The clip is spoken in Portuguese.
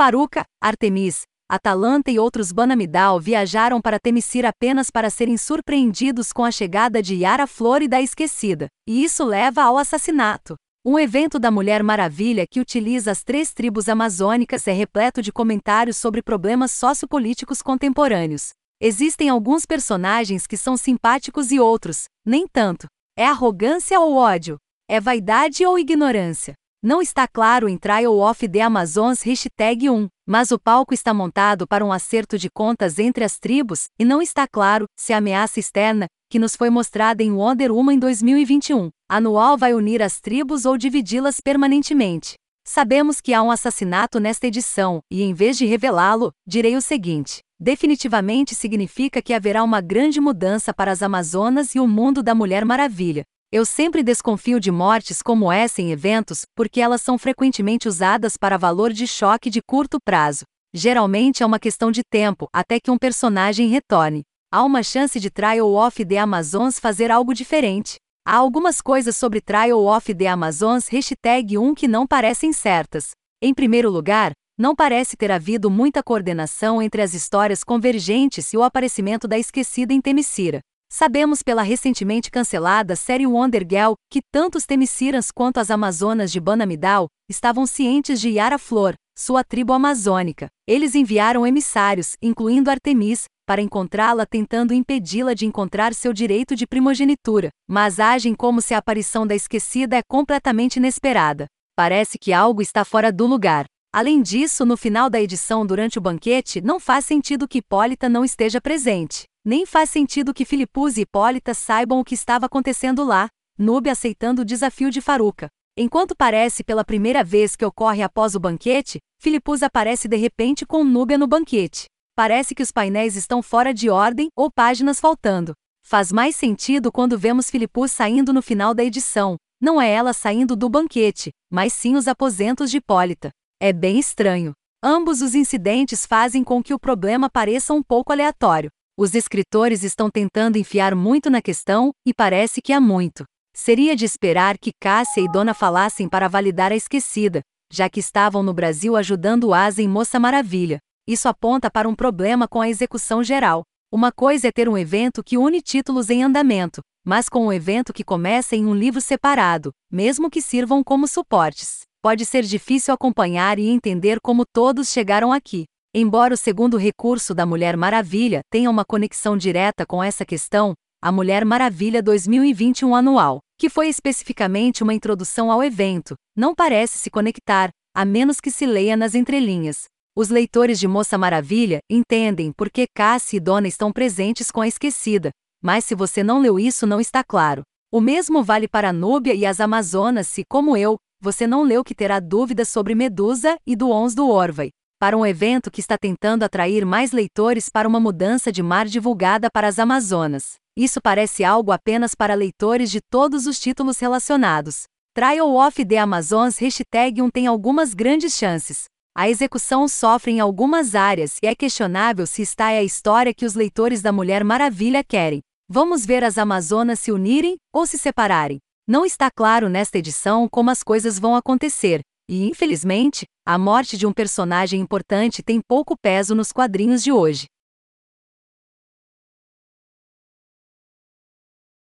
Faruca, Artemis, Atalanta e outros Banamidal viajaram para Temesira apenas para serem surpreendidos com a chegada de Yara Flor e da Esquecida, e isso leva ao assassinato. Um evento da Mulher Maravilha que utiliza as três tribos amazônicas é repleto de comentários sobre problemas sociopolíticos contemporâneos. Existem alguns personagens que são simpáticos e outros, nem tanto. É arrogância ou ódio? É vaidade ou ignorância? Não está claro em Trial of the Amazons hashtag 1, mas o palco está montado para um acerto de contas entre as tribos, e não está claro se a ameaça externa, que nos foi mostrada em Wonder Woman 2021, anual vai unir as tribos ou dividi-las permanentemente. Sabemos que há um assassinato nesta edição, e em vez de revelá-lo, direi o seguinte: definitivamente significa que haverá uma grande mudança para as Amazonas e o mundo da Mulher Maravilha. Eu sempre desconfio de mortes como essa em eventos, porque elas são frequentemente usadas para valor de choque de curto prazo. Geralmente é uma questão de tempo até que um personagem retorne. Há uma chance de Trial of the Amazons fazer algo diferente. Há algumas coisas sobre Trial of the Amazons hashtag 1 que não parecem certas. Em primeiro lugar, não parece ter havido muita coordenação entre as histórias convergentes e o aparecimento da esquecida em Temesira. Sabemos pela recentemente cancelada série Wonder Girl que tanto os Temicirans quanto as Amazonas de Banamidal estavam cientes de Yara Flor, sua tribo amazônica. Eles enviaram emissários, incluindo Artemis, para encontrá-la tentando impedi-la de encontrar seu direito de primogenitura, mas agem como se a aparição da esquecida é completamente inesperada. Parece que algo está fora do lugar. Além disso, no final da edição durante o banquete, não faz sentido que Hipólita não esteja presente. Nem faz sentido que Filipus e Hipólita saibam o que estava acontecendo lá, Nube aceitando o desafio de Faruca. Enquanto parece pela primeira vez que ocorre após o banquete, Filipus aparece de repente com Núbia no banquete. Parece que os painéis estão fora de ordem ou páginas faltando. Faz mais sentido quando vemos Filipus saindo no final da edição. Não é ela saindo do banquete, mas sim os aposentos de Hipólita. É bem estranho. Ambos os incidentes fazem com que o problema pareça um pouco aleatório. Os escritores estão tentando enfiar muito na questão, e parece que há muito. Seria de esperar que Cássia e Dona falassem para validar a esquecida, já que estavam no Brasil ajudando Asa em Moça Maravilha. Isso aponta para um problema com a execução geral. Uma coisa é ter um evento que une títulos em andamento, mas com um evento que começa em um livro separado, mesmo que sirvam como suportes. Pode ser difícil acompanhar e entender como todos chegaram aqui. Embora o segundo recurso da Mulher Maravilha tenha uma conexão direta com essa questão, a Mulher Maravilha 2021 anual, que foi especificamente uma introdução ao evento, não parece se conectar, a menos que se leia nas entrelinhas. Os leitores de Moça Maravilha entendem por que Cassie e Dona estão presentes com a esquecida, mas se você não leu isso não está claro. O mesmo vale para Núbia e as Amazonas se, como eu, você não leu que terá dúvidas sobre Medusa e do Ons do Orvai para um evento que está tentando atrair mais leitores para uma mudança de mar divulgada para as Amazonas. Isso parece algo apenas para leitores de todos os títulos relacionados. Trial of the Amazons hashtag 1 tem algumas grandes chances. A execução sofre em algumas áreas e é questionável se está é a história que os leitores da Mulher Maravilha querem. Vamos ver as Amazonas se unirem ou se separarem. Não está claro nesta edição como as coisas vão acontecer, e infelizmente, a morte de um personagem importante tem pouco peso nos quadrinhos de hoje.